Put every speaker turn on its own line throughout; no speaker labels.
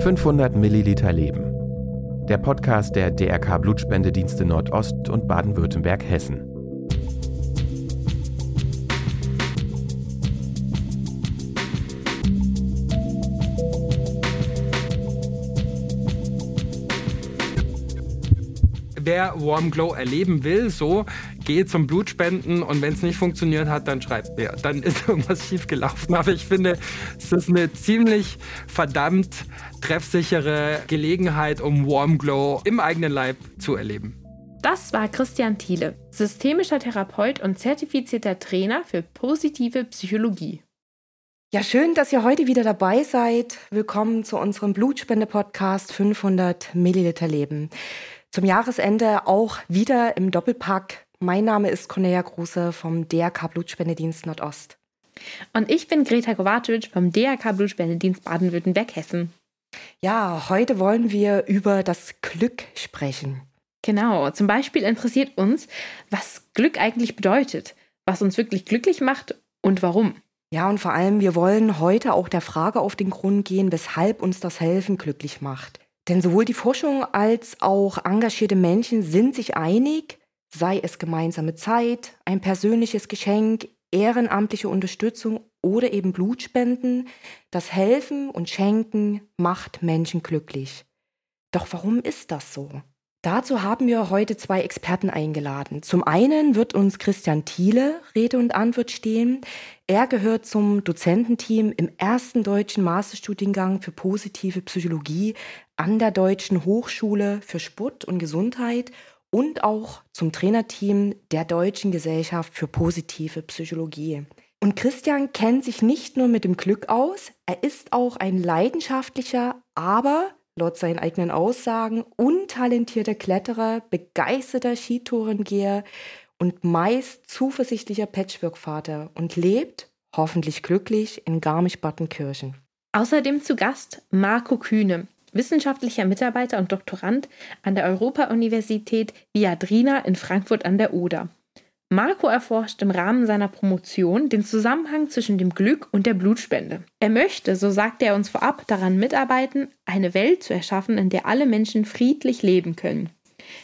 500 Milliliter Leben. Der Podcast der DRK Blutspendedienste Nordost und Baden-Württemberg-Hessen.
wer Warm Glow erleben will, so geht zum Blutspenden und wenn es nicht funktioniert hat, dann schreibt mir. Dann ist irgendwas schiefgelaufen. Aber ich finde, es ist eine ziemlich verdammt treffsichere Gelegenheit, um Warm Glow im eigenen Leib zu erleben.
Das war Christian Thiele, systemischer Therapeut und zertifizierter Trainer für positive Psychologie.
Ja, schön, dass ihr heute wieder dabei seid. Willkommen zu unserem Blutspende-Podcast 500 Milliliter Leben. Zum Jahresende auch wieder im Doppelpack. Mein Name ist Cornelia Große vom DRK Blutspendedienst Nordost.
Und ich bin Greta Kovacic vom DRK Blutspendedienst Baden-Württemberg-Hessen.
Ja, heute wollen wir über das Glück sprechen.
Genau, zum Beispiel interessiert uns, was Glück eigentlich bedeutet, was uns wirklich glücklich macht und warum.
Ja, und vor allem, wir wollen heute auch der Frage auf den Grund gehen, weshalb uns das Helfen glücklich macht. Denn sowohl die Forschung als auch engagierte Menschen sind sich einig, sei es gemeinsame Zeit, ein persönliches Geschenk, ehrenamtliche Unterstützung oder eben Blutspenden, das Helfen und Schenken macht Menschen glücklich. Doch warum ist das so? Dazu haben wir heute zwei Experten eingeladen. Zum einen wird uns Christian Thiele Rede und Antwort stehen. Er gehört zum Dozententeam im ersten deutschen Masterstudiengang für positive Psychologie an der Deutschen Hochschule für Sport und Gesundheit und auch zum Trainerteam der Deutschen Gesellschaft für positive Psychologie. Und Christian kennt sich nicht nur mit dem Glück aus, er ist auch ein leidenschaftlicher, aber laut seinen eigenen Aussagen untalentierter Kletterer, begeisterter Skitourengeher und meist zuversichtlicher Patchwork-Vater und lebt, hoffentlich glücklich, in Garmisch-Partenkirchen.
Außerdem zu Gast Marco Kühne, wissenschaftlicher Mitarbeiter und Doktorand an der Europa-Universität Viadrina in Frankfurt an der Oder. Marco erforscht im Rahmen seiner Promotion den Zusammenhang zwischen dem Glück und der Blutspende. Er möchte, so sagte er uns vorab, daran mitarbeiten, eine Welt zu erschaffen, in der alle Menschen friedlich leben können.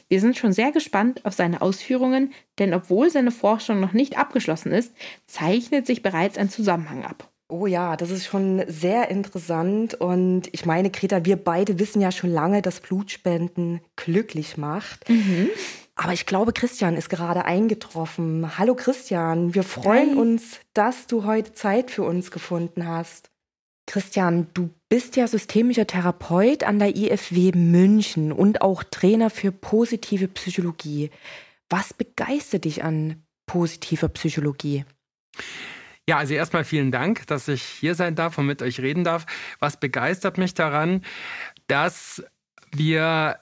Wir sind schon sehr gespannt auf seine Ausführungen, denn obwohl seine Forschung noch nicht abgeschlossen ist, zeichnet sich bereits ein Zusammenhang ab.
Oh ja, das ist schon sehr interessant. Und ich meine, Greta, wir beide wissen ja schon lange, dass Blutspenden glücklich macht. Mhm. Aber ich glaube, Christian ist gerade eingetroffen. Hallo Christian, wir freuen Hi. uns, dass du heute Zeit für uns gefunden hast. Christian, du bist ja systemischer Therapeut an der IFW München und auch Trainer für positive Psychologie. Was begeistert dich an positiver Psychologie?
Ja, also erstmal vielen Dank, dass ich hier sein darf und mit euch reden darf. Was begeistert mich daran, dass wir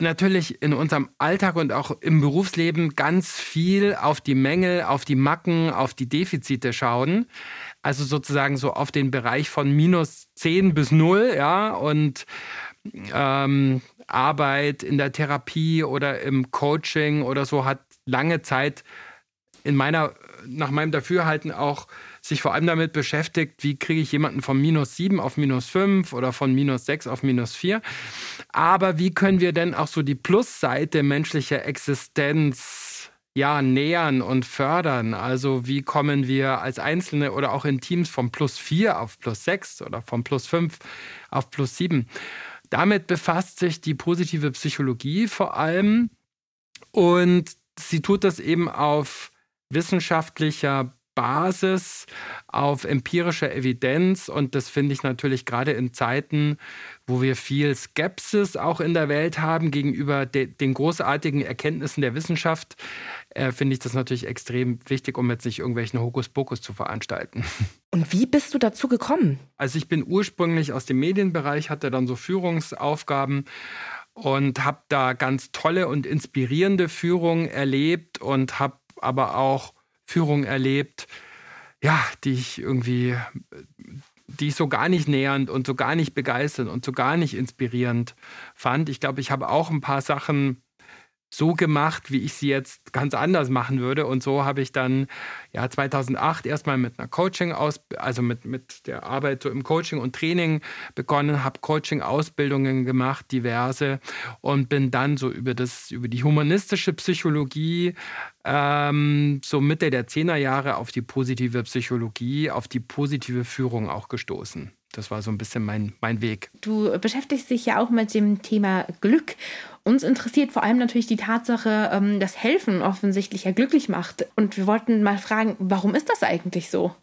natürlich in unserem Alltag und auch im Berufsleben ganz viel auf die Mängel, auf die Macken, auf die Defizite schauen. Also sozusagen so auf den Bereich von minus 10 bis 0, ja, und ähm, Arbeit in der Therapie oder im Coaching oder so hat lange Zeit in meiner, nach meinem Dafürhalten auch sich vor allem damit beschäftigt, wie kriege ich jemanden von minus 7 auf minus 5 oder von minus 6 auf minus 4. Aber wie können wir denn auch so die Plusseite menschlicher Existenz ja, nähern und fördern? Also wie kommen wir als Einzelne oder auch in Teams von plus 4 auf plus 6 oder von plus 5 auf plus 7? Damit befasst sich die positive Psychologie vor allem und sie tut das eben auf wissenschaftlicher Basis auf empirischer Evidenz. Und das finde ich natürlich gerade in Zeiten, wo wir viel Skepsis auch in der Welt haben gegenüber de den großartigen Erkenntnissen der Wissenschaft, äh, finde ich das natürlich extrem wichtig, um jetzt nicht irgendwelchen Hokuspokus zu veranstalten.
Und wie bist du dazu gekommen?
Also ich bin ursprünglich aus dem Medienbereich, hatte dann so Führungsaufgaben und habe da ganz tolle und inspirierende Führungen erlebt und habe aber auch Führung erlebt, ja, die ich irgendwie, die ich so gar nicht nähernd und so gar nicht begeisternd und so gar nicht inspirierend fand. Ich glaube, ich habe auch ein paar Sachen so gemacht, wie ich sie jetzt ganz anders machen würde. Und so habe ich dann ja 2008 erstmal mit einer Coaching aus, also mit, mit der Arbeit so im Coaching und Training begonnen, habe Coaching-Ausbildungen gemacht, diverse, und bin dann so über das, über die humanistische Psychologie ähm, so Mitte der Zehnerjahre auf die positive Psychologie, auf die positive Führung auch gestoßen. Das war so ein bisschen mein, mein Weg.
Du beschäftigst dich ja auch mit dem Thema Glück. Uns interessiert vor allem natürlich die Tatsache, ähm, dass Helfen offensichtlich ja glücklich macht. Und wir wollten mal fragen, warum ist das eigentlich so?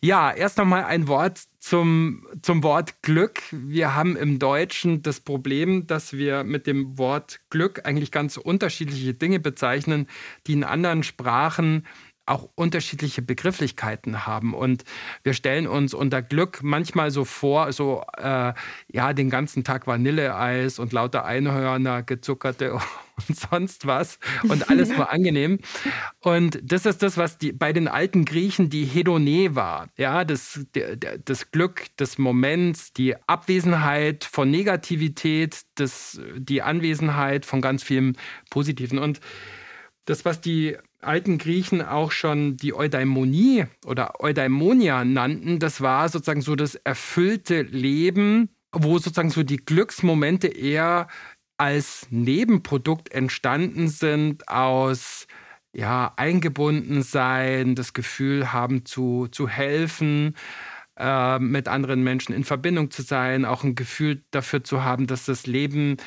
Ja, erst nochmal ein Wort zum, zum Wort Glück. Wir haben im Deutschen das Problem, dass wir mit dem Wort Glück eigentlich ganz unterschiedliche Dinge bezeichnen, die in anderen Sprachen auch unterschiedliche Begrifflichkeiten haben. Und wir stellen uns unter Glück manchmal so vor, so äh, ja, den ganzen Tag Vanilleeis und lauter Einhörner, gezuckerte und sonst was und alles nur angenehm. Und das ist das, was die, bei den alten Griechen die Hedone war. Ja, das, das Glück des Moments, die Abwesenheit von Negativität, das, die Anwesenheit von ganz vielem Positiven. Und das, was die alten Griechen auch schon die Eudaimonie oder Eudaimonia nannten, das war sozusagen so das erfüllte Leben, wo sozusagen so die Glücksmomente eher als Nebenprodukt entstanden sind aus ja, eingebunden sein, das Gefühl haben zu, zu helfen, äh, mit anderen Menschen in Verbindung zu sein, auch ein Gefühl dafür zu haben, dass das Leben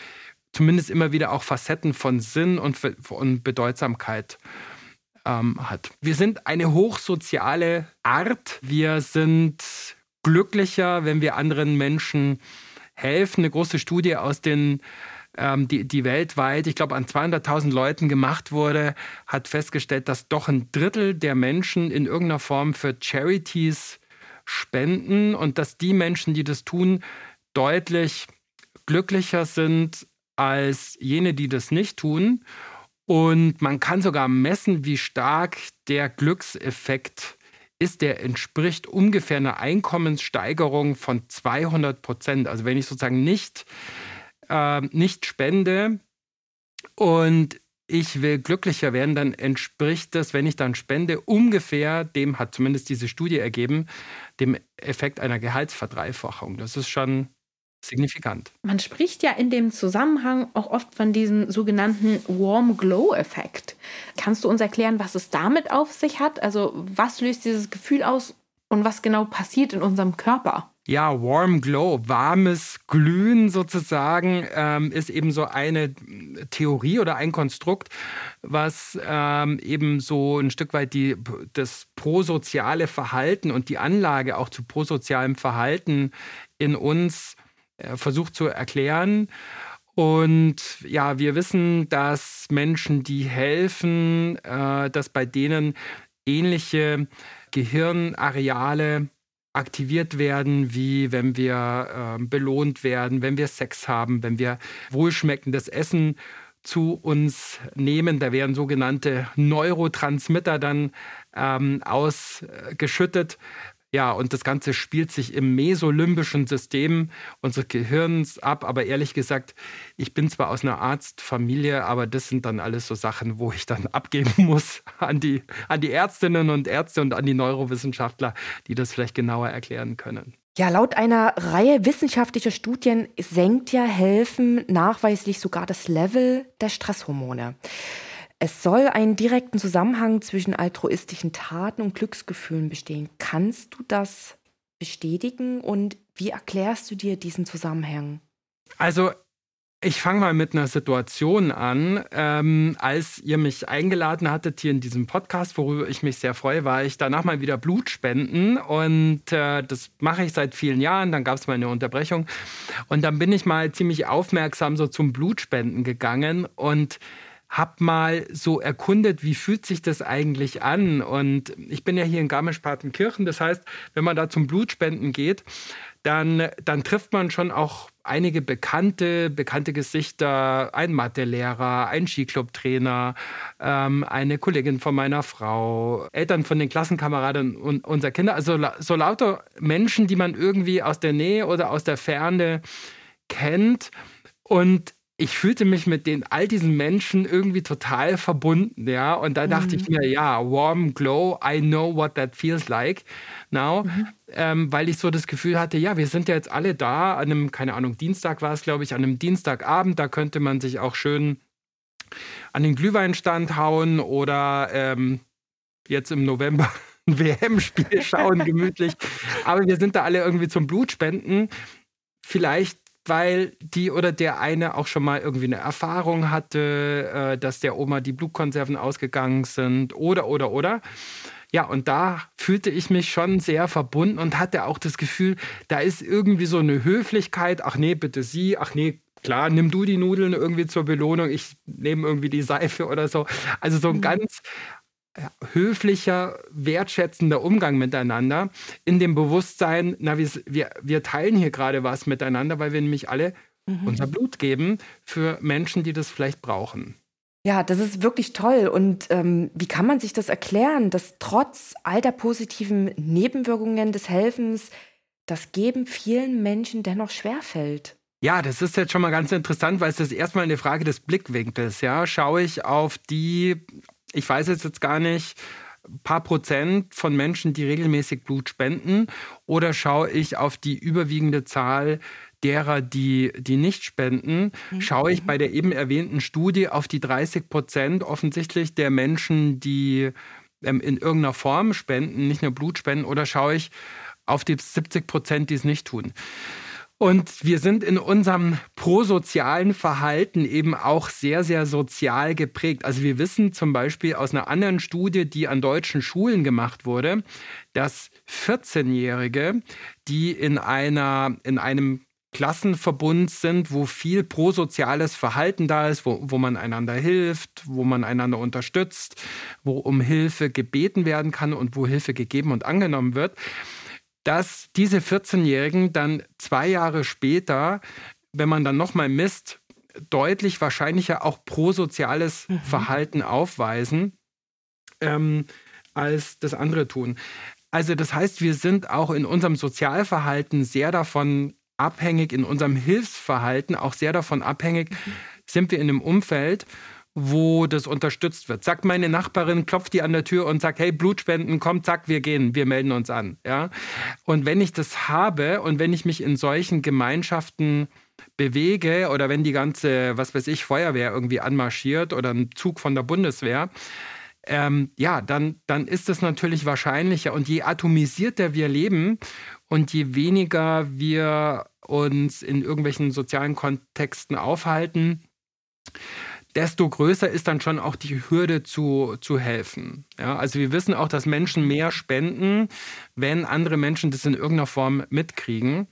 zumindest immer wieder auch Facetten von Sinn und, und Bedeutsamkeit ähm, hat. Wir sind eine hochsoziale Art. Wir sind glücklicher, wenn wir anderen Menschen helfen. Eine große Studie aus den ähm, die, die weltweit, ich glaube, an 200.000 Leuten gemacht wurde, hat festgestellt, dass doch ein Drittel der Menschen in irgendeiner Form für Charities spenden und dass die Menschen, die das tun, deutlich glücklicher sind als jene, die das nicht tun. Und man kann sogar messen, wie stark der Glückseffekt ist. Der entspricht ungefähr einer Einkommenssteigerung von 200 Prozent. Also wenn ich sozusagen nicht, äh, nicht spende und ich will glücklicher werden, dann entspricht das, wenn ich dann spende, ungefähr dem, hat zumindest diese Studie ergeben, dem Effekt einer Gehaltsverdreifachung. Das ist schon signifikant.
Man spricht ja in dem Zusammenhang auch oft von diesem sogenannten Warm Glow Effekt. Kannst du uns erklären, was es damit auf sich hat? Also was löst dieses Gefühl aus und was genau passiert in unserem Körper?
Ja, Warm Glow, warmes Glühen sozusagen, ähm, ist eben so eine Theorie oder ein Konstrukt, was ähm, eben so ein Stück weit die, das prosoziale Verhalten und die Anlage auch zu prosozialem Verhalten in uns versucht zu erklären. Und ja, wir wissen, dass Menschen, die helfen, äh, dass bei denen ähnliche Gehirnareale aktiviert werden, wie wenn wir äh, belohnt werden, wenn wir Sex haben, wenn wir wohlschmeckendes Essen zu uns nehmen. Da werden sogenannte Neurotransmitter dann ähm, ausgeschüttet, ja, und das Ganze spielt sich im mesolimbischen System unseres Gehirns ab. Aber ehrlich gesagt, ich bin zwar aus einer Arztfamilie, aber das sind dann alles so Sachen, wo ich dann abgeben muss an die, an die Ärztinnen und Ärzte und an die Neurowissenschaftler, die das vielleicht genauer erklären können.
Ja, laut einer Reihe wissenschaftlicher Studien senkt ja Helfen nachweislich sogar das Level der Stresshormone. Es soll einen direkten Zusammenhang zwischen altruistischen Taten und Glücksgefühlen bestehen. Kannst du das bestätigen und wie erklärst du dir diesen Zusammenhang?
Also ich fange mal mit einer Situation an. Ähm, als ihr mich eingeladen hattet hier in diesem Podcast, worüber ich mich sehr freue, war ich danach mal wieder Blut spenden. Und äh, das mache ich seit vielen Jahren. Dann gab es mal eine Unterbrechung. Und dann bin ich mal ziemlich aufmerksam so zum Blutspenden gegangen. Und habe mal so erkundet, wie fühlt sich das eigentlich an? Und ich bin ja hier in Garmisch-Partenkirchen, das heißt, wenn man da zum Blutspenden geht, dann, dann trifft man schon auch einige bekannte, bekannte Gesichter, ein Mathelehrer, ein Skiclubtrainer, ähm, eine Kollegin von meiner Frau, Eltern von den Klassenkameraden und unserer Kinder, also so lauter Menschen, die man irgendwie aus der Nähe oder aus der Ferne kennt. Und ich fühlte mich mit den all diesen Menschen irgendwie total verbunden, ja. Und da dachte mhm. ich mir, ja, warm glow, I know what that feels like now, mhm. ähm, weil ich so das Gefühl hatte, ja, wir sind ja jetzt alle da an einem, keine Ahnung, Dienstag war es, glaube ich, an einem Dienstagabend, da könnte man sich auch schön an den Glühweinstand hauen oder ähm, jetzt im November ein WM-Spiel schauen, gemütlich. Aber wir sind da alle irgendwie zum Blutspenden. Vielleicht weil die oder der eine auch schon mal irgendwie eine Erfahrung hatte, äh, dass der Oma die Blutkonserven ausgegangen sind oder, oder, oder. Ja, und da fühlte ich mich schon sehr verbunden und hatte auch das Gefühl, da ist irgendwie so eine Höflichkeit. Ach nee, bitte Sie. Ach nee, klar, nimm du die Nudeln irgendwie zur Belohnung. Ich nehme irgendwie die Seife oder so. Also so ein mhm. ganz höflicher, wertschätzender Umgang miteinander, in dem Bewusstsein, na, wir, wir teilen hier gerade was miteinander, weil wir nämlich alle mhm. unser Blut geben für Menschen, die das vielleicht brauchen.
Ja, das ist wirklich toll. Und ähm, wie kann man sich das erklären, dass trotz all der positiven Nebenwirkungen des Helfens das Geben vielen Menschen dennoch schwerfällt?
Ja, das ist jetzt schon mal ganz interessant, weil es ist erstmal eine Frage des Blickwinkels. Ja, schaue ich auf die ich weiß jetzt gar nicht, ein paar Prozent von Menschen, die regelmäßig Blut spenden, oder schaue ich auf die überwiegende Zahl derer, die, die nicht spenden, mhm. schaue ich bei der eben erwähnten Studie auf die 30 Prozent offensichtlich der Menschen, die ähm, in irgendeiner Form spenden, nicht nur Blut spenden, oder schaue ich auf die 70 Prozent, die es nicht tun. Und wir sind in unserem prosozialen Verhalten eben auch sehr, sehr sozial geprägt. Also wir wissen zum Beispiel aus einer anderen Studie, die an deutschen Schulen gemacht wurde, dass 14-Jährige, die in, einer, in einem Klassenverbund sind, wo viel prosoziales Verhalten da ist, wo, wo man einander hilft, wo man einander unterstützt, wo um Hilfe gebeten werden kann und wo Hilfe gegeben und angenommen wird, dass diese 14-Jährigen dann zwei Jahre später, wenn man dann nochmal misst, deutlich wahrscheinlicher auch prosoziales mhm. Verhalten aufweisen, ähm, als das andere tun. Also das heißt, wir sind auch in unserem Sozialverhalten sehr davon abhängig, in unserem Hilfsverhalten auch sehr davon abhängig, mhm. sind wir in einem Umfeld, wo das unterstützt wird. Sagt meine Nachbarin, klopft die an der Tür und sagt, hey, Blutspenden, komm, zack, wir gehen, wir melden uns an. Ja? Und wenn ich das habe und wenn ich mich in solchen Gemeinschaften bewege oder wenn die ganze, was weiß ich, Feuerwehr irgendwie anmarschiert oder ein Zug von der Bundeswehr, ähm, ja, dann, dann ist es natürlich wahrscheinlicher. Und je atomisierter wir leben und je weniger wir uns in irgendwelchen sozialen Kontexten aufhalten, desto größer ist dann schon auch die Hürde zu, zu helfen. Ja, also wir wissen auch, dass Menschen mehr spenden, wenn andere Menschen das in irgendeiner Form mitkriegen.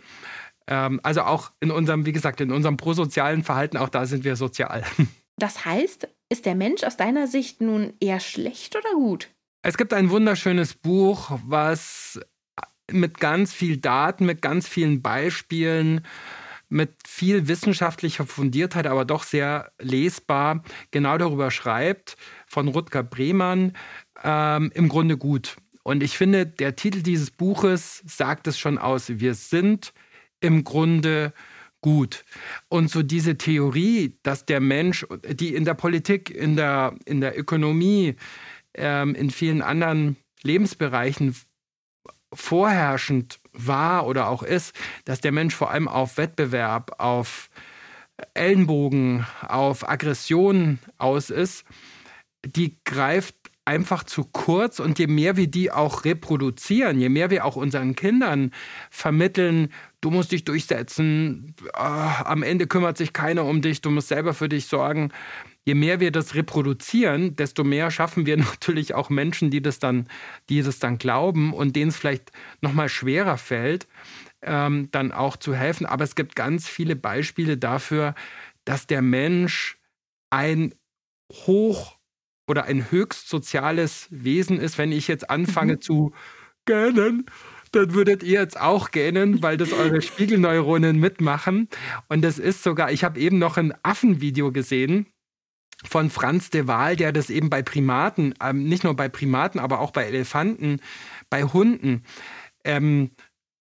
Ähm, also auch in unserem, wie gesagt, in unserem prosozialen Verhalten, auch da sind wir sozial.
Das heißt, ist der Mensch aus deiner Sicht nun eher schlecht oder gut?
Es gibt ein wunderschönes Buch, was mit ganz viel Daten, mit ganz vielen Beispielen mit viel wissenschaftlicher Fundiertheit, aber doch sehr lesbar, genau darüber schreibt, von Rutger Brehmann, ähm, im Grunde gut. Und ich finde, der Titel dieses Buches sagt es schon aus. Wir sind im Grunde gut. Und so diese Theorie, dass der Mensch, die in der Politik, in der, in der Ökonomie, ähm, in vielen anderen Lebensbereichen vorherrschend war oder auch ist, dass der Mensch vor allem auf Wettbewerb, auf Ellenbogen, auf Aggression aus ist, die greift einfach zu kurz. Und je mehr wir die auch reproduzieren, je mehr wir auch unseren Kindern vermitteln, du musst dich durchsetzen, oh, am Ende kümmert sich keiner um dich, du musst selber für dich sorgen, je mehr wir das reproduzieren, desto mehr schaffen wir natürlich auch Menschen, die das dann, die das dann glauben und denen es vielleicht nochmal schwerer fällt, ähm, dann auch zu helfen. Aber es gibt ganz viele Beispiele dafür, dass der Mensch ein hoch oder ein höchst soziales Wesen ist. Wenn ich jetzt anfange mhm. zu gähnen, dann würdet ihr jetzt auch gähnen, weil das eure Spiegelneuronen mitmachen. Und das ist sogar, ich habe eben noch ein Affenvideo gesehen von Franz de Waal, der das eben bei Primaten, ähm, nicht nur bei Primaten, aber auch bei Elefanten, bei Hunden ähm,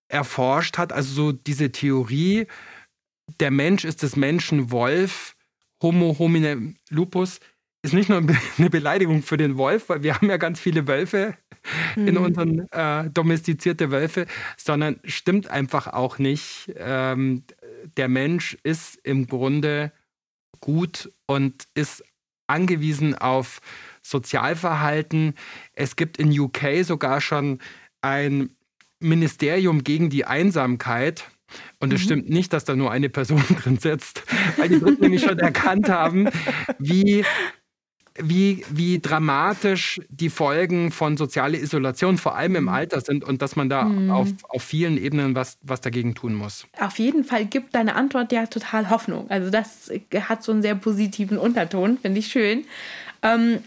erforscht hat. Also so diese Theorie, der Mensch ist des Menschen Wolf Homo homine lupus ist nicht nur eine Beleidigung für den Wolf, weil wir haben ja ganz viele Wölfe in mhm. unseren äh, domestizierte Wölfe, sondern stimmt einfach auch nicht. Ähm, der Mensch ist im Grunde gut und ist angewiesen auf Sozialverhalten. Es gibt in UK sogar schon ein Ministerium gegen die Einsamkeit. Und es mhm. stimmt nicht, dass da nur eine Person drin sitzt, weil die Briten nämlich schon erkannt haben, wie wie, wie dramatisch die Folgen von sozialer Isolation, vor allem im mhm. Alter sind und dass man da mhm. auf, auf vielen Ebenen was, was dagegen tun muss.
Auf jeden Fall gibt deine Antwort ja total Hoffnung. Also das hat so einen sehr positiven Unterton, finde ich schön. Ähm,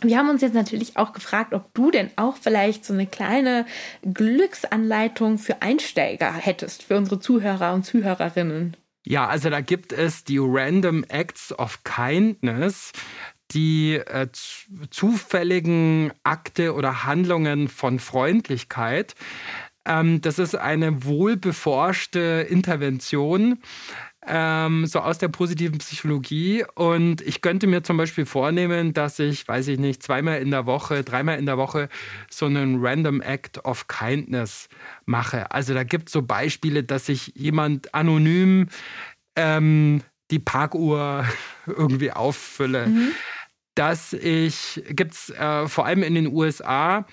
wir haben uns jetzt natürlich auch gefragt, ob du denn auch vielleicht so eine kleine Glücksanleitung für Einsteiger hättest, für unsere Zuhörer und Zuhörerinnen.
Ja, also da gibt es die Random Acts of Kindness die äh, zufälligen Akte oder Handlungen von Freundlichkeit. Ähm, das ist eine wohlbeforschte Intervention, ähm, so aus der positiven Psychologie. Und ich könnte mir zum Beispiel vornehmen, dass ich, weiß ich nicht, zweimal in der Woche, dreimal in der Woche so einen Random Act of Kindness mache. Also da gibt es so Beispiele, dass sich jemand anonym ähm, die Parkuhr irgendwie auffülle. Mhm dass ich, gibt es äh, vor allem in den USA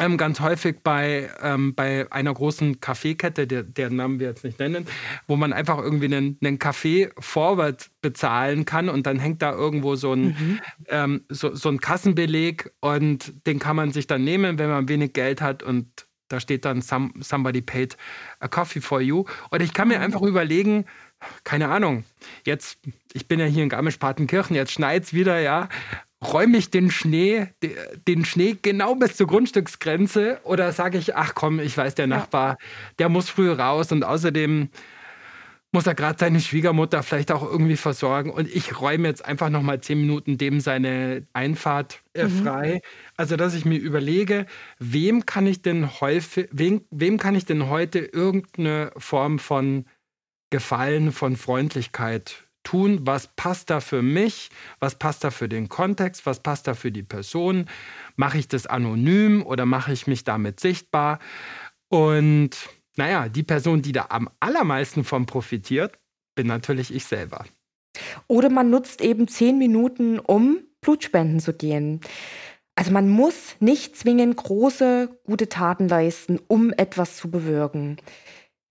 ähm, ganz häufig bei, ähm, bei einer großen Kaffeekette, der, deren Namen wir jetzt nicht nennen, wo man einfach irgendwie einen, einen Kaffee forward bezahlen kann und dann hängt da irgendwo so ein, mhm. ähm, so, so ein Kassenbeleg und den kann man sich dann nehmen, wenn man wenig Geld hat und da steht dann somebody paid a coffee for you. Und ich kann mir einfach überlegen, keine Ahnung, jetzt, ich bin ja hier in Garmisch-Partenkirchen, jetzt schneit es wieder, ja, räume ich den Schnee, den Schnee genau bis zur Grundstücksgrenze oder sage ich, ach komm, ich weiß, der Nachbar, der muss früh raus und außerdem muss er gerade seine Schwiegermutter vielleicht auch irgendwie versorgen und ich räume jetzt einfach nochmal zehn Minuten dem seine Einfahrt äh, mhm. frei. Also, dass ich mir überlege, wem kann ich denn häufig, wem, wem kann ich denn heute irgendeine Form von Gefallen, von Freundlichkeit tun, was passt da für mich, was passt da für den Kontext, was passt da für die Person, mache ich das anonym oder mache ich mich damit sichtbar und naja, die Person, die da am allermeisten von profitiert, bin natürlich ich selber.
Oder man nutzt eben zehn Minuten, um Blutspenden zu gehen. Also man muss nicht zwingend große, gute Taten leisten, um etwas zu bewirken.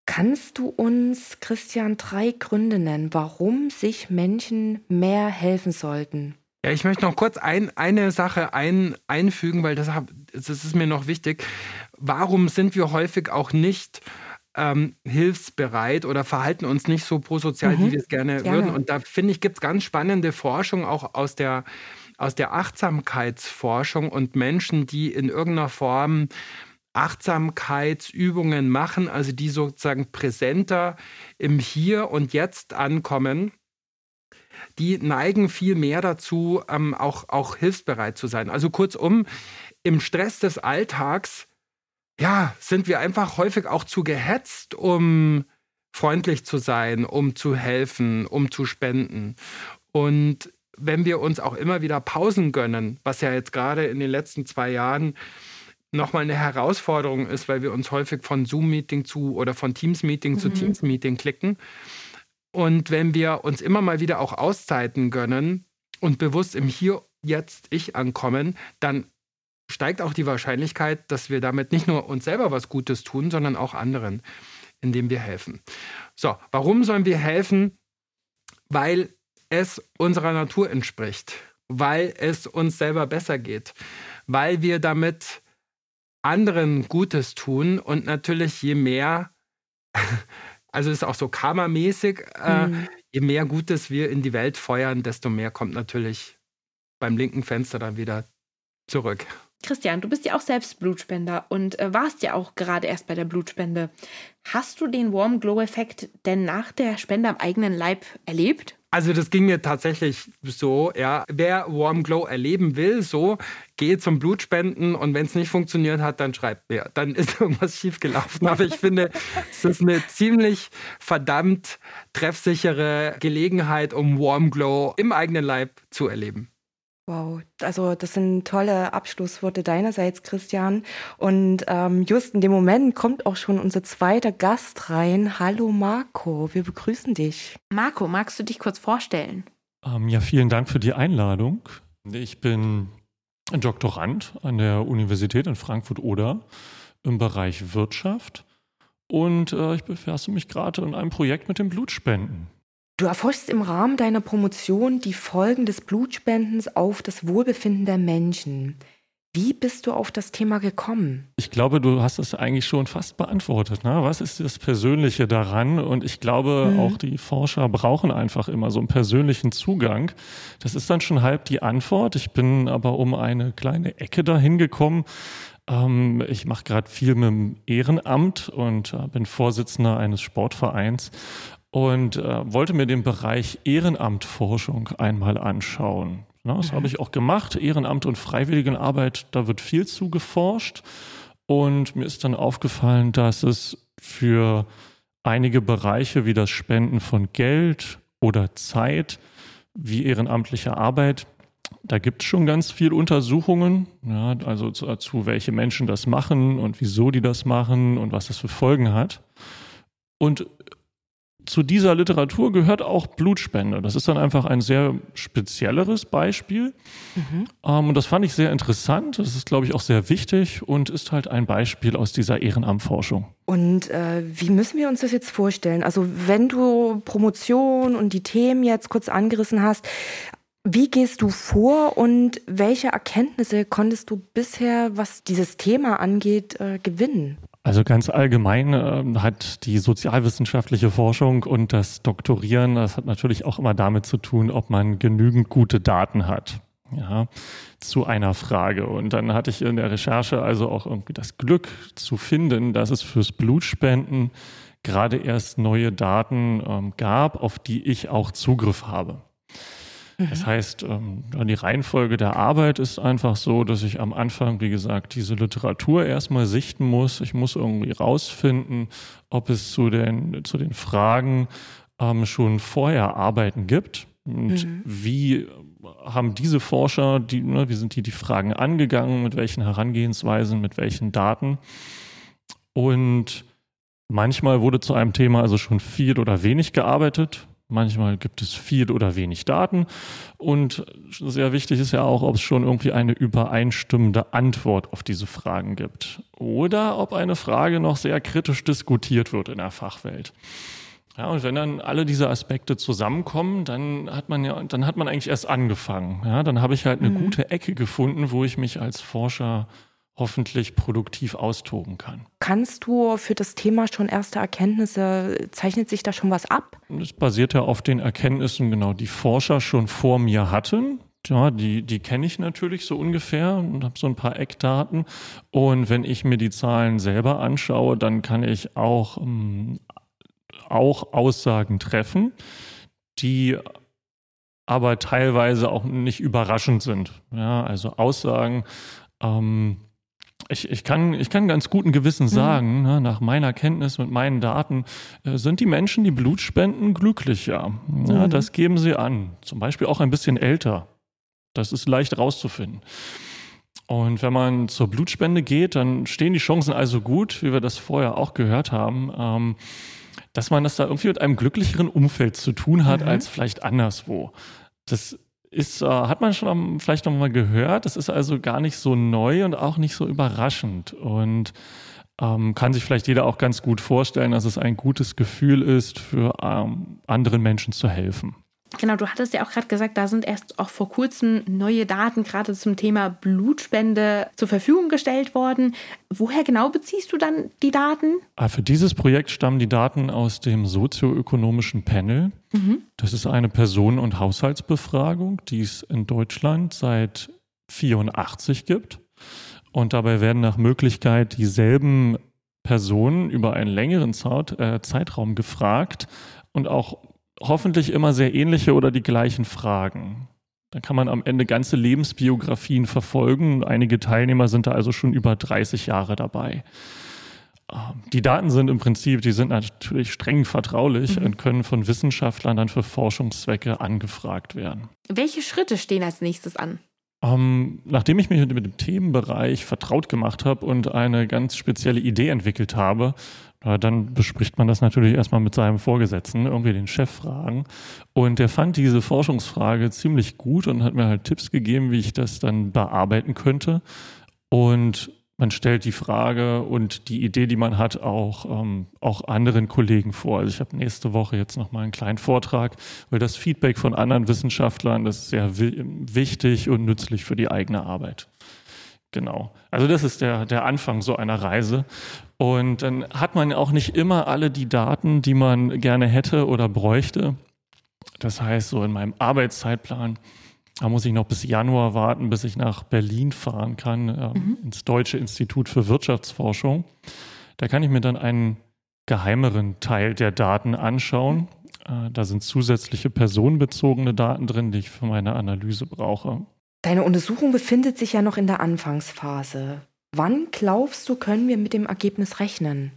Kannst du uns, Christian, drei Gründe nennen, warum sich Menschen mehr helfen sollten?
Ja, ich möchte noch kurz ein, eine Sache ein, einfügen, weil das, das ist mir noch wichtig. Warum sind wir häufig auch nicht ähm, hilfsbereit oder verhalten uns nicht so prosozial, mhm. wie wir es gerne, gerne, würden? Und da finde ich, gibt es ganz spannende Forschung auch aus der, aus der Achtsamkeitsforschung und Menschen, die in irgendeiner Form Achtsamkeitsübungen machen, also die sozusagen präsenter im Hier und Jetzt ankommen, die neigen viel mehr dazu, ähm, auch, auch hilfsbereit zu sein. Also kurzum, im Stress des Alltags, ja, sind wir einfach häufig auch zu gehetzt, um freundlich zu sein, um zu helfen, um zu spenden. Und wenn wir uns auch immer wieder Pausen gönnen, was ja jetzt gerade in den letzten zwei Jahren nochmal eine Herausforderung ist, weil wir uns häufig von Zoom-Meeting zu oder von Teams-Meeting mhm. zu Teams-Meeting klicken. Und wenn wir uns immer mal wieder auch Auszeiten gönnen und bewusst im Hier, Jetzt, Ich ankommen, dann steigt auch die Wahrscheinlichkeit, dass wir damit nicht nur uns selber was Gutes tun, sondern auch anderen, indem wir helfen. So, warum sollen wir helfen? Weil es unserer Natur entspricht, weil es uns selber besser geht, weil wir damit anderen Gutes tun und natürlich je mehr, also ist auch so karmamäßig, äh, mhm. äh, je mehr Gutes wir in die Welt feuern, desto mehr kommt natürlich beim linken Fenster dann wieder zurück.
Christian, du bist ja auch selbst Blutspender und äh, warst ja auch gerade erst bei der Blutspende. Hast du den Warm Glow Effekt denn nach der Spende am eigenen Leib erlebt?
Also das ging mir tatsächlich so, ja. Wer Warm Glow erleben will, so, geht zum Blutspenden und wenn es nicht funktioniert hat, dann schreibt mir. Dann ist irgendwas schiefgelaufen. Aber ich finde, es ist eine ziemlich verdammt treffsichere Gelegenheit, um Warm Glow im eigenen Leib zu erleben.
Wow, also das sind tolle Abschlussworte deinerseits, Christian. Und ähm, just in dem Moment kommt auch schon unser zweiter Gast rein. Hallo Marco, wir begrüßen dich.
Marco, magst du dich kurz vorstellen?
Ähm, ja, vielen Dank für die Einladung. Ich bin Doktorand an der Universität in Frankfurt-Oder im Bereich Wirtschaft und äh, ich befasse mich gerade in einem Projekt mit dem Blutspenden.
Du erforschst im Rahmen deiner Promotion die Folgen des Blutspendens auf das Wohlbefinden der Menschen. Wie bist du auf das Thema gekommen?
Ich glaube, du hast es eigentlich schon fast beantwortet. Ne? Was ist das Persönliche daran? Und ich glaube, mhm. auch die Forscher brauchen einfach immer so einen persönlichen Zugang. Das ist dann schon halb die Antwort. Ich bin aber um eine kleine Ecke dahin gekommen. Ähm, ich mache gerade viel mit dem Ehrenamt und äh, bin Vorsitzender eines Sportvereins und äh, wollte mir den Bereich Ehrenamtforschung einmal anschauen. Na, das mhm. habe ich auch gemacht. Ehrenamt und Freiwilligenarbeit, da wird viel zu geforscht. Und mir ist dann aufgefallen, dass es für einige Bereiche wie das Spenden von Geld oder Zeit, wie ehrenamtliche Arbeit, da gibt es schon ganz viel Untersuchungen, ja, also dazu, welche Menschen das machen und wieso die das machen und was das für Folgen hat. Und zu dieser Literatur gehört auch Blutspende. Das ist dann einfach ein sehr spezielleres Beispiel. Mhm. Ähm, und das fand ich sehr interessant. Das ist, glaube ich, auch sehr wichtig und ist halt ein Beispiel aus dieser Ehrenamtforschung.
Und äh, wie müssen wir uns das jetzt vorstellen? Also wenn du Promotion und die Themen jetzt kurz angerissen hast, wie gehst du vor und welche Erkenntnisse konntest du bisher, was dieses Thema angeht, äh, gewinnen?
Also ganz allgemein äh, hat die sozialwissenschaftliche Forschung und das Doktorieren, das hat natürlich auch immer damit zu tun, ob man genügend gute Daten hat. Ja, zu einer Frage. Und dann hatte ich in der Recherche also auch irgendwie das Glück zu finden, dass es fürs Blutspenden gerade erst neue Daten ähm, gab, auf die ich auch Zugriff habe. Das heißt, ähm, die Reihenfolge der Arbeit ist einfach so, dass ich am Anfang, wie gesagt, diese Literatur erstmal sichten muss. Ich muss irgendwie rausfinden, ob es zu den, zu den Fragen ähm, schon vorher Arbeiten gibt. Und mhm. wie haben diese Forscher, die, ne, wie sind die die Fragen angegangen, mit welchen Herangehensweisen, mit welchen Daten? Und manchmal wurde zu einem Thema also schon viel oder wenig gearbeitet. Manchmal gibt es viel oder wenig Daten. Und sehr wichtig ist ja auch, ob es schon irgendwie eine übereinstimmende Antwort auf diese Fragen gibt. Oder ob eine Frage noch sehr kritisch diskutiert wird in der Fachwelt. Ja, und wenn dann alle diese Aspekte zusammenkommen, dann hat man ja, dann hat man eigentlich erst angefangen. Ja, dann habe ich halt eine mhm. gute Ecke gefunden, wo ich mich als Forscher hoffentlich produktiv austoben kann.
Kannst du für das Thema schon erste Erkenntnisse, zeichnet sich da schon was ab?
Das basiert ja auf den Erkenntnissen, genau, die Forscher schon vor mir hatten. Ja, die, die kenne ich natürlich so ungefähr und habe so ein paar Eckdaten. Und wenn ich mir die Zahlen selber anschaue, dann kann ich auch, ähm, auch Aussagen treffen, die aber teilweise auch nicht überraschend sind. Ja, also Aussagen, ähm, ich, ich, kann, ich kann ganz guten Gewissen mhm. sagen, mhm. ne, nach meiner Kenntnis mit meinen Daten, äh, sind die Menschen, die Blut spenden, glücklicher. Ja, mhm. Das geben sie an. Zum Beispiel auch ein bisschen älter. Das ist leicht rauszufinden. Und wenn man zur Blutspende geht, dann stehen die Chancen also gut, wie wir das vorher auch gehört haben, ähm, dass man das da irgendwie mit einem glücklicheren Umfeld zu tun hat, mhm. als vielleicht anderswo. Das ist, äh, hat man schon vielleicht noch mal gehört. Das ist also gar nicht so neu und auch nicht so überraschend. Und ähm, kann sich vielleicht jeder auch ganz gut vorstellen, dass es ein gutes Gefühl ist, für ähm, anderen Menschen zu helfen.
Genau, du hattest ja auch gerade gesagt, da sind erst auch vor kurzem neue Daten gerade zum Thema Blutspende zur Verfügung gestellt worden. Woher genau beziehst du dann die Daten?
Ah, für dieses Projekt stammen die Daten aus dem sozioökonomischen Panel. Mhm. Das ist eine Personen- und Haushaltsbefragung, die es in Deutschland seit 84 gibt. Und dabei werden nach Möglichkeit dieselben Personen über einen längeren äh, Zeitraum gefragt und auch hoffentlich immer sehr ähnliche oder die gleichen Fragen. Da kann man am Ende ganze Lebensbiografien verfolgen. Einige Teilnehmer sind da also schon über 30 Jahre dabei. Ähm, die Daten sind im Prinzip, die sind natürlich streng vertraulich mhm. und können von Wissenschaftlern dann für Forschungszwecke angefragt werden.
Welche Schritte stehen als nächstes an?
Ähm, nachdem ich mich mit dem Themenbereich vertraut gemacht habe und eine ganz spezielle Idee entwickelt habe, dann bespricht man das natürlich erstmal mit seinem Vorgesetzten, irgendwie den Chef fragen. Und der fand diese Forschungsfrage ziemlich gut und hat mir halt Tipps gegeben, wie ich das dann bearbeiten könnte. Und man stellt die Frage und die Idee, die man hat, auch, ähm, auch anderen Kollegen vor. Also ich habe nächste Woche jetzt nochmal einen kleinen Vortrag, weil das Feedback von anderen Wissenschaftlern, das ist sehr wichtig und nützlich für die eigene Arbeit. Genau. Also das ist der, der Anfang so einer Reise. Und dann hat man auch nicht immer alle die Daten, die man gerne hätte oder bräuchte. Das heißt, so in meinem Arbeitszeitplan, da muss ich noch bis Januar warten, bis ich nach Berlin fahren kann, äh, mhm. ins Deutsche Institut für Wirtschaftsforschung. Da kann ich mir dann einen geheimeren Teil der Daten anschauen. Äh, da sind zusätzliche personenbezogene Daten drin, die ich für meine Analyse brauche.
Deine Untersuchung befindet sich ja noch in der Anfangsphase. Wann glaubst du, können wir mit dem Ergebnis rechnen?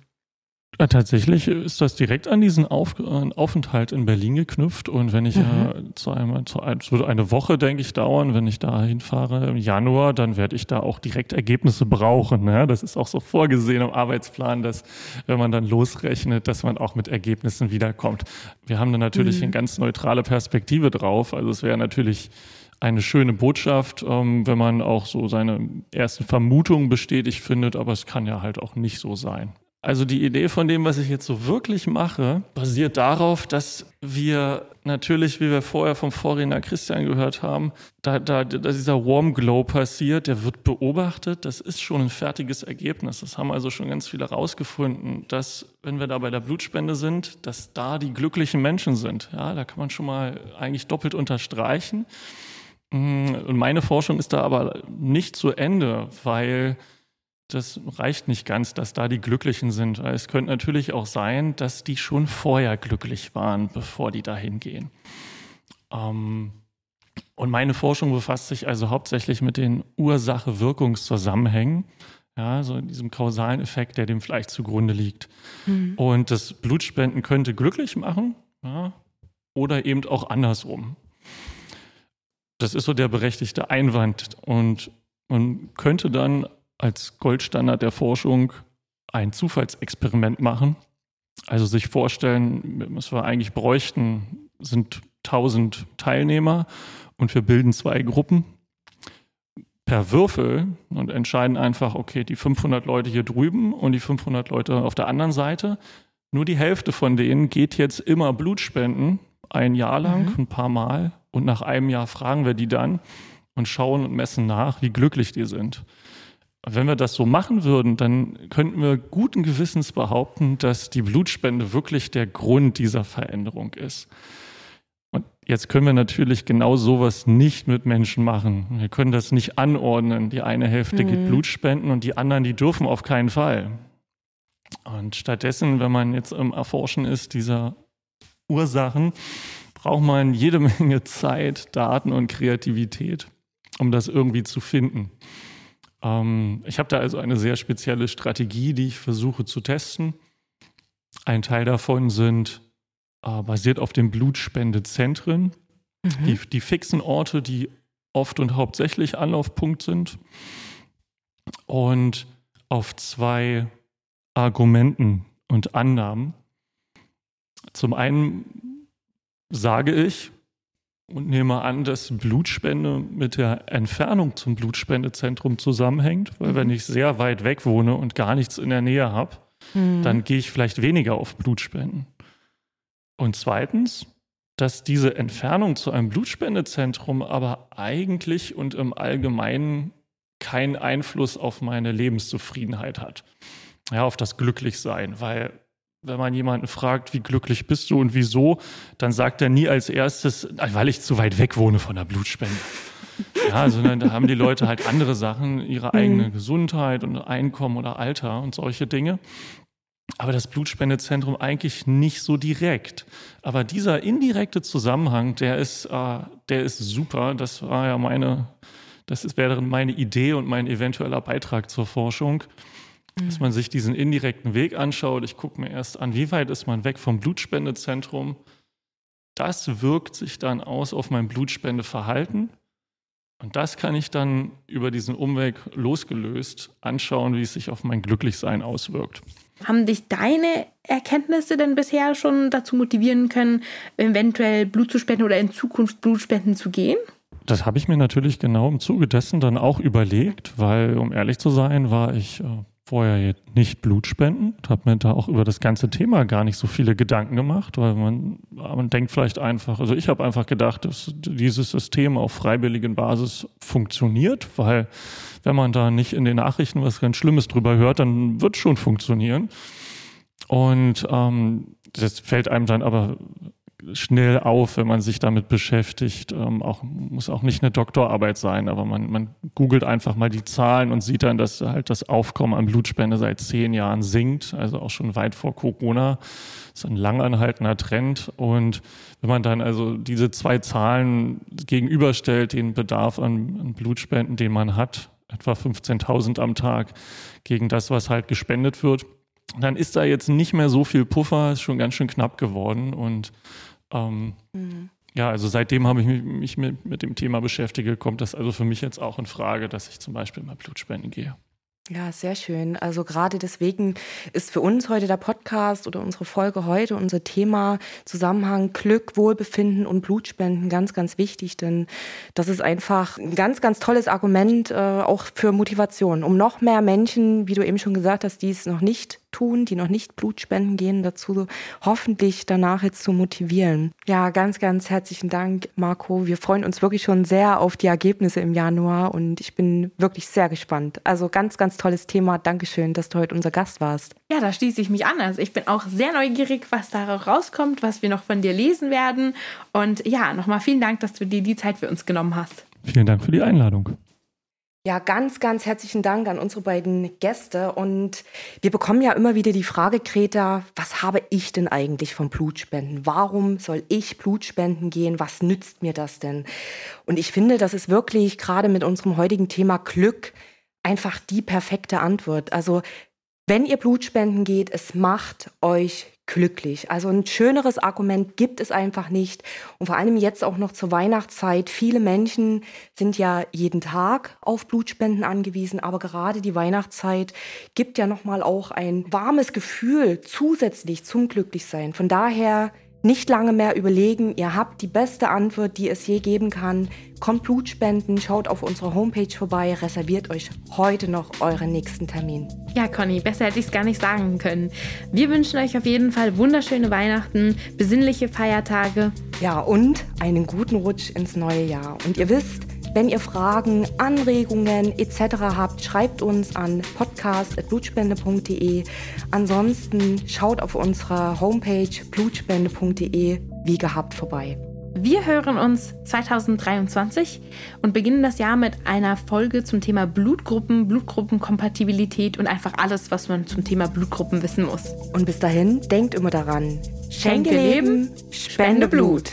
Ja, tatsächlich ist das direkt an diesen Auf Aufenthalt in Berlin geknüpft. Und wenn ich mhm. äh, zu einem, zu einem, es würde eine Woche, denke ich, dauern, wenn ich da hinfahre im Januar, dann werde ich da auch direkt Ergebnisse brauchen. Ne? Das ist auch so vorgesehen im Arbeitsplan, dass wenn man dann losrechnet, dass man auch mit Ergebnissen wiederkommt. Wir haben da natürlich mhm. eine ganz neutrale Perspektive drauf. Also es wäre natürlich eine schöne Botschaft, ähm, wenn man auch so seine ersten Vermutungen bestätigt findet, aber es kann ja halt auch nicht so sein. Also die Idee von dem, was ich jetzt so wirklich mache, basiert darauf, dass wir natürlich, wie wir vorher vom Vorredner Christian gehört haben, da, da, da dieser Warm Glow passiert, der wird beobachtet, das ist schon ein fertiges Ergebnis. Das haben also schon ganz viele herausgefunden, dass wenn wir da bei der Blutspende sind, dass da die glücklichen Menschen sind. Ja, da kann man schon mal eigentlich doppelt unterstreichen. Mm, und meine Forschung ist da aber nicht zu Ende, weil das reicht nicht ganz, dass da die Glücklichen sind. Es könnte natürlich auch sein, dass die schon vorher glücklich waren, bevor die da hingehen. Ähm, und meine Forschung befasst sich also hauptsächlich mit den Ursache-Wirkungszusammenhängen, ja, so in diesem kausalen Effekt, der dem vielleicht zugrunde liegt. Mhm. Und das Blutspenden könnte glücklich machen ja, oder eben auch andersrum. Das ist so der berechtigte Einwand. Und man könnte dann als Goldstandard der Forschung ein Zufallsexperiment machen. Also sich vorstellen, was wir eigentlich bräuchten, sind 1000 Teilnehmer und wir bilden zwei Gruppen per Würfel und entscheiden einfach, okay, die 500 Leute hier drüben und die 500 Leute auf der anderen Seite. Nur die Hälfte von denen geht jetzt immer Blut spenden, ein Jahr lang, mhm. ein paar Mal. Und nach einem Jahr fragen wir die dann und schauen und messen nach, wie glücklich die sind. Wenn wir das so machen würden, dann könnten wir guten Gewissens behaupten, dass die Blutspende wirklich der Grund dieser Veränderung ist. Und jetzt können wir natürlich genau sowas nicht mit Menschen machen. Wir können das nicht anordnen. Die eine Hälfte mhm. geht Blut spenden und die anderen, die dürfen auf keinen Fall. Und stattdessen, wenn man jetzt im Erforschen ist dieser Ursachen, braucht man jede Menge Zeit, Daten und Kreativität, um das irgendwie zu finden. Ähm, ich habe da also eine sehr spezielle Strategie, die ich versuche zu testen. Ein Teil davon sind äh, basiert auf den Blutspendezentren, mhm. die, die fixen Orte, die oft und hauptsächlich Anlaufpunkt sind. Und auf zwei Argumenten und Annahmen. Zum einen sage ich und nehme an, dass Blutspende mit der Entfernung zum Blutspendezentrum zusammenhängt, weil mhm. wenn ich sehr weit weg wohne und gar nichts in der Nähe habe, mhm. dann gehe ich vielleicht weniger auf Blutspenden. Und zweitens, dass diese Entfernung zu einem Blutspendezentrum aber eigentlich und im Allgemeinen keinen Einfluss auf meine Lebenszufriedenheit hat. Ja, auf das Glücklichsein, weil wenn man jemanden fragt, wie glücklich bist du und wieso, dann sagt er nie als erstes, weil ich zu weit weg wohne von der Blutspende. Ja, sondern da haben die Leute halt andere Sachen, ihre eigene mhm. Gesundheit und Einkommen oder Alter und solche Dinge. aber das Blutspendezentrum eigentlich nicht so direkt. Aber dieser indirekte Zusammenhang, der ist, äh, der ist super. Das war ja meine, das wäre meine Idee und mein eventueller Beitrag zur Forschung. Dass man sich diesen indirekten Weg anschaut. Ich gucke mir erst an, wie weit ist man weg vom Blutspendezentrum. Das wirkt sich dann aus auf mein Blutspendeverhalten. Und das kann ich dann über diesen Umweg losgelöst anschauen, wie es sich auf mein Glücklichsein auswirkt.
Haben dich deine Erkenntnisse denn bisher schon dazu motivieren können, eventuell Blut zu spenden oder in Zukunft Blutspenden zu gehen?
Das habe ich mir natürlich genau im Zuge dessen dann auch überlegt, weil, um ehrlich zu sein, war ich äh, vorher nicht Blutspenden und habe mir da auch über das ganze Thema gar nicht so viele Gedanken gemacht, weil man, man denkt vielleicht einfach, also ich habe einfach gedacht, dass dieses System auf freiwilligen Basis funktioniert, weil wenn man da nicht in den Nachrichten was ganz Schlimmes drüber hört, dann wird schon funktionieren. Und ähm, das fällt einem dann aber schnell auf, wenn man sich damit beschäftigt. Ähm, auch, muss auch nicht eine Doktorarbeit sein, aber man, man googelt einfach mal die Zahlen und sieht dann, dass halt das Aufkommen an Blutspende seit zehn Jahren sinkt, also auch schon weit vor Corona. Das ist ein langanhaltender Trend. Und wenn man dann also diese zwei Zahlen gegenüberstellt, den Bedarf an, an Blutspenden, den man hat, etwa 15.000 am Tag, gegen das, was halt gespendet wird, dann ist da jetzt nicht mehr so viel Puffer, ist schon ganz schön knapp geworden. Und ähm, mhm. Ja, also seitdem habe ich mich mit, mit dem Thema beschäftigt, kommt das also für mich jetzt auch in Frage, dass ich zum Beispiel mal Blutspenden gehe.
Ja, sehr schön. Also gerade deswegen ist für uns heute der Podcast oder unsere Folge heute, unser Thema Zusammenhang Glück, Wohlbefinden und Blutspenden ganz, ganz wichtig, denn das ist einfach ein ganz, ganz tolles Argument äh, auch für Motivation, um noch mehr Menschen, wie du eben schon gesagt hast, die es noch nicht tun, die noch nicht Blutspenden gehen, dazu hoffentlich danach jetzt zu motivieren. Ja, ganz, ganz herzlichen Dank, Marco. Wir freuen uns wirklich schon sehr auf die Ergebnisse im Januar und ich bin wirklich sehr gespannt. Also ganz, ganz tolles Thema. Dankeschön, dass du heute unser Gast warst.
Ja, da schließe ich mich an. Also ich bin auch sehr neugierig, was da rauskommt, was wir noch von dir lesen werden. Und ja, nochmal vielen Dank, dass du dir die Zeit für uns genommen hast.
Vielen Dank für die Einladung.
Ja, ganz, ganz herzlichen Dank an unsere beiden Gäste. Und wir bekommen ja immer wieder die Frage, Greta, was habe ich denn eigentlich vom Blutspenden? Warum soll ich Blutspenden gehen? Was nützt mir das denn? Und ich finde, das ist wirklich gerade mit unserem heutigen Thema Glück einfach die perfekte Antwort. Also, wenn ihr Blutspenden geht, es macht euch glücklich. Also ein schöneres Argument gibt es einfach nicht. Und vor allem jetzt auch noch zur Weihnachtszeit. Viele Menschen sind ja jeden Tag auf Blutspenden angewiesen, aber gerade die Weihnachtszeit gibt ja nochmal auch ein warmes Gefühl zusätzlich zum Glücklichsein. Von daher nicht lange mehr überlegen. Ihr habt die beste Antwort, die es je geben kann. Kommt Blutspenden, schaut auf unserer Homepage vorbei, reserviert euch heute noch euren nächsten Termin.
Ja, Conny, besser hätte ich es gar nicht sagen können. Wir wünschen euch auf jeden Fall wunderschöne Weihnachten, besinnliche Feiertage.
Ja, und einen guten Rutsch ins neue Jahr. Und ihr wisst, wenn ihr Fragen, Anregungen etc. habt, schreibt uns an podcast.blutspende.de. Ansonsten schaut auf unserer Homepage blutspende.de wie gehabt vorbei.
Wir hören uns 2023 und beginnen das Jahr mit einer Folge zum Thema Blutgruppen, Blutgruppenkompatibilität und einfach alles, was man zum Thema Blutgruppen wissen muss.
Und bis dahin, denkt immer daran, schenke Leben, spende Blut.